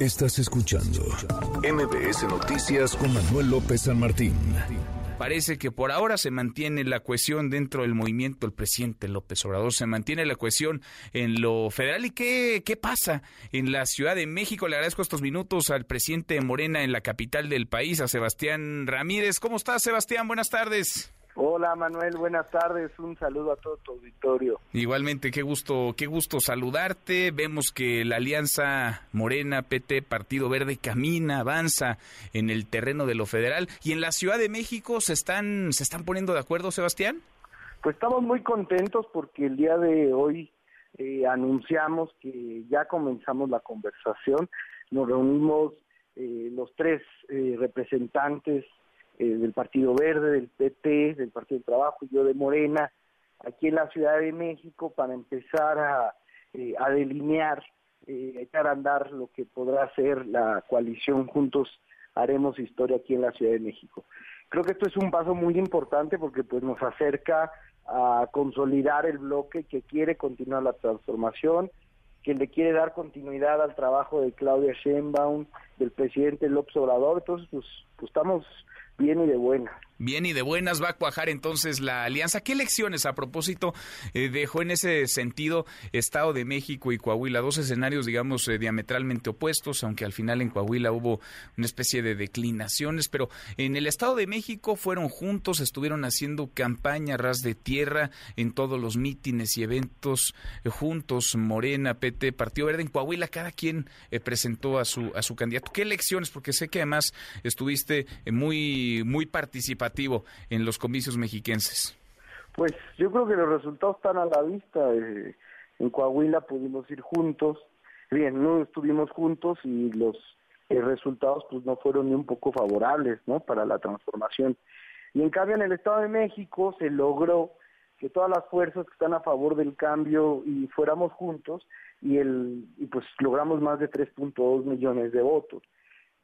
Estás escuchando MBS Noticias con Manuel López San Martín. Parece que por ahora se mantiene la cohesión dentro del movimiento el presidente López Obrador, se mantiene la cohesión en lo federal. ¿Y qué, qué pasa en la Ciudad de México? Le agradezco estos minutos al presidente Morena en la capital del país, a Sebastián Ramírez. ¿Cómo estás, Sebastián? Buenas tardes. Hola Manuel, buenas tardes, un saludo a todo tu auditorio. Igualmente, qué gusto, qué gusto saludarte. Vemos que la alianza Morena, PT, Partido Verde camina, avanza en el terreno de lo federal y en la Ciudad de México se están, se están poniendo de acuerdo, Sebastián. Pues estamos muy contentos porque el día de hoy eh, anunciamos que ya comenzamos la conversación. Nos reunimos eh, los tres eh, representantes eh, del Partido Verde, del PT, del Partido del Trabajo y yo de Morena, aquí en la Ciudad de México para empezar a, eh, a delinear, eh, echar a andar lo que podrá ser la coalición Juntos Haremos Historia aquí en la Ciudad de México. Creo que esto es un paso muy importante porque pues nos acerca a consolidar el bloque que quiere continuar la transformación, que le quiere dar continuidad al trabajo de Claudia Sheinbaum, del presidente López Obrador, entonces pues, pues estamos bien y de buenas. Bien y de buenas va a cuajar entonces la alianza. ¿Qué elecciones a propósito eh, dejó en ese sentido Estado de México y Coahuila? Dos escenarios, digamos, eh, diametralmente opuestos, aunque al final en Coahuila hubo una especie de declinaciones, pero en el Estado de México fueron juntos, estuvieron haciendo campaña ras de tierra en todos los mítines y eventos eh, juntos, Morena, PT, Partido Verde. En Coahuila cada quien presentó a su, a su candidato. ¿Qué elecciones? Porque sé que además estuviste muy, muy participativo en los comicios mexiquenses? Pues yo creo que los resultados están a la vista. Eh, en Coahuila pudimos ir juntos, bien, no estuvimos juntos y los eh, resultados pues no fueron ni un poco favorables, ¿no? Para la transformación. Y en cambio en el Estado de México se logró que todas las fuerzas que están a favor del cambio y fuéramos juntos y el y pues logramos más de 3.2 millones de votos.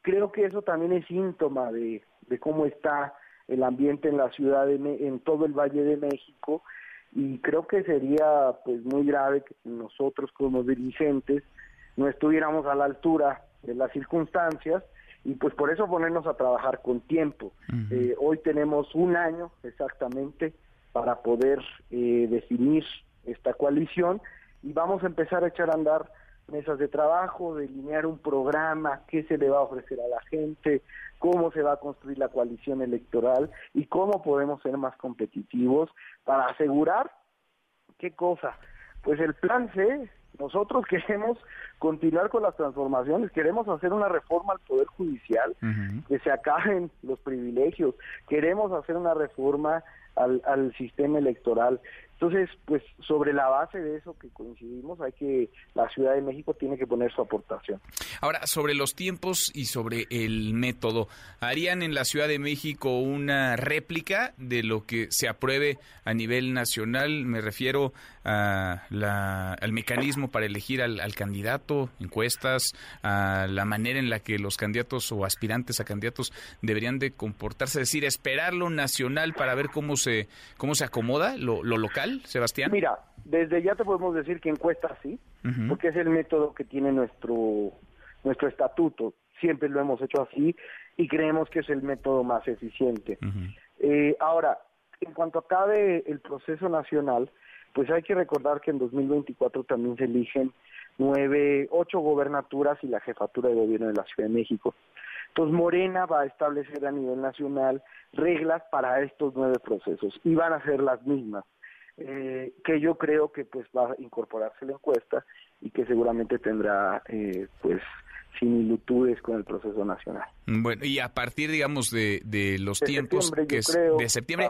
Creo que eso también es síntoma de, de cómo está el ambiente en la ciudad, de, en todo el Valle de México, y creo que sería pues muy grave que nosotros como dirigentes no estuviéramos a la altura de las circunstancias y pues por eso ponernos a trabajar con tiempo. Eh, hoy tenemos un año exactamente para poder eh, definir esta coalición y vamos a empezar a echar a andar mesas de trabajo, delinear un programa, qué se le va a ofrecer a la gente, cómo se va a construir la coalición electoral y cómo podemos ser más competitivos para asegurar qué cosa. Pues el plan C, nosotros queremos continuar con las transformaciones, queremos hacer una reforma al Poder Judicial, que se acaben los privilegios, queremos hacer una reforma al, al sistema electoral. Entonces, pues sobre la base de eso que coincidimos, hay que la Ciudad de México tiene que poner su aportación. Ahora, sobre los tiempos y sobre el método, ¿harían en la Ciudad de México una réplica de lo que se apruebe a nivel nacional? Me refiero a la, al mecanismo para elegir al, al candidato, encuestas, a la manera en la que los candidatos o aspirantes a candidatos deberían de comportarse, es decir, esperar lo nacional para ver cómo se cómo se acomoda lo, lo local Sebastián? Mira, desde ya te podemos decir que encuesta sí, porque es el método que tiene nuestro, nuestro estatuto. Siempre lo hemos hecho así y creemos que es el método más eficiente. Eh, ahora, en cuanto acabe el proceso nacional, pues hay que recordar que en 2024 también se eligen nueve, ocho gobernaturas y la jefatura de gobierno de la Ciudad de México. Entonces Morena va a establecer a nivel nacional reglas para estos nueve procesos y van a ser las mismas eh, que yo creo que pues va a incorporarse la encuesta y que seguramente tendrá eh, pues similitudes con el proceso nacional. Bueno, y a partir, digamos, de, de los tiempos que es de septiembre,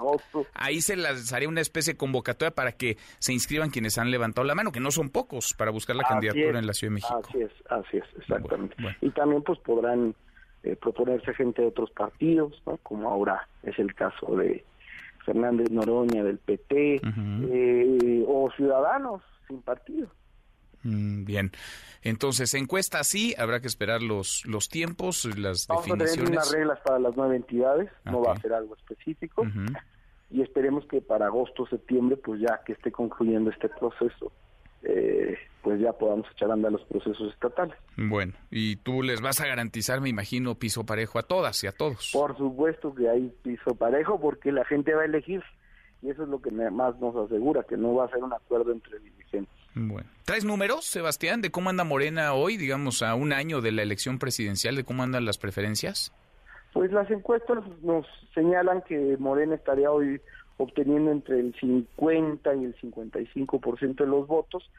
ahí se lanzaría una especie de convocatoria para que se inscriban quienes han levantado la mano, que no son pocos, para buscar la candidatura en la Ciudad de México. Así es, así es, exactamente. Y también pues podrán eh, proponerse gente de otros partidos, ¿no? como ahora es el caso de Fernández Noroña del PT, eh, o ciudadanos sin partido. Mm, bien, entonces encuesta sí, habrá que esperar los los tiempos, las Vamos definiciones. a tener unas reglas para las nueve entidades, no va a ser algo específico, y esperemos que para agosto septiembre, pues ya que esté concluyendo este proceso, eh, pues ya podamos echar a andar los procesos estatales. Bueno, y tú les vas a garantizar, me imagino, piso parejo a todas y a todos. Por supuesto que hay piso parejo porque la gente va a elegir y eso es lo que más nos asegura, que no va a ser un acuerdo entre dirigentes. Bueno. ¿Traes números, Sebastián, de cómo anda Morena hoy, digamos, a un año de la elección presidencial, de cómo andan las preferencias? Pues las encuestas nos señalan que Morena estaría hoy obteniendo entre el 50 y el 55% de los votos,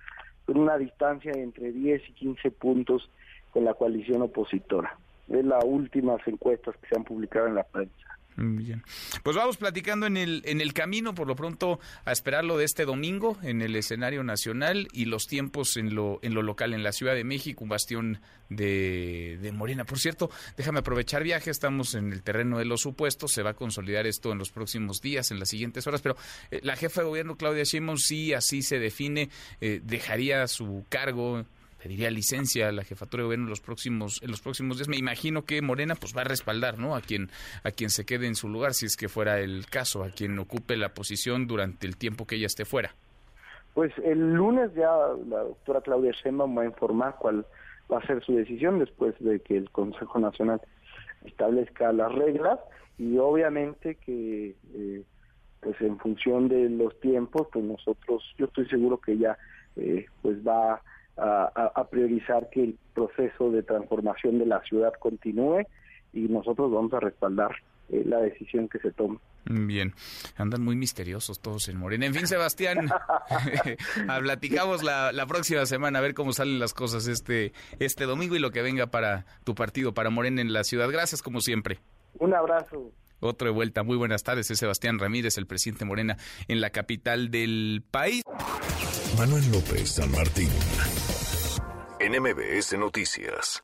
con una distancia de entre 10 y 15 puntos con la coalición opositora. Es las últimas encuestas que se han publicado en la prensa. Bien. Pues vamos platicando en el, en el camino, por lo pronto, a esperarlo de este domingo en el escenario nacional y los tiempos en lo, en lo local, en la Ciudad de México, un bastión de, de Morena. Por cierto, déjame aprovechar viaje, estamos en el terreno de los supuestos, se va a consolidar esto en los próximos días, en las siguientes horas, pero eh, la jefa de gobierno, Claudia Sheinbaum, sí, así se define, eh, dejaría su cargo pediría licencia a la jefatura de gobierno en los próximos en los próximos días. Me imagino que Morena pues va a respaldar, ¿no? A quien a quien se quede en su lugar si es que fuera el caso, a quien ocupe la posición durante el tiempo que ella esté fuera. Pues el lunes ya la doctora Claudia Sheinbaum va a informar cuál va a ser su decisión después de que el Consejo Nacional establezca las reglas y obviamente que eh, pues en función de los tiempos pues nosotros yo estoy seguro que ella eh, pues va a, priorizar que el proceso de transformación de la ciudad continúe y nosotros vamos a respaldar eh, la decisión que se tome. Bien, andan muy misteriosos todos en Morena. En fin, Sebastián, platicamos la, la, próxima semana a ver cómo salen las cosas este, este domingo y lo que venga para tu partido, para Morena en la ciudad. Gracias como siempre. Un abrazo. Otro de vuelta. Muy buenas tardes. Es Sebastián Ramírez, el presidente Morena en la capital del país. Manuel López San Martín. NMBS Noticias.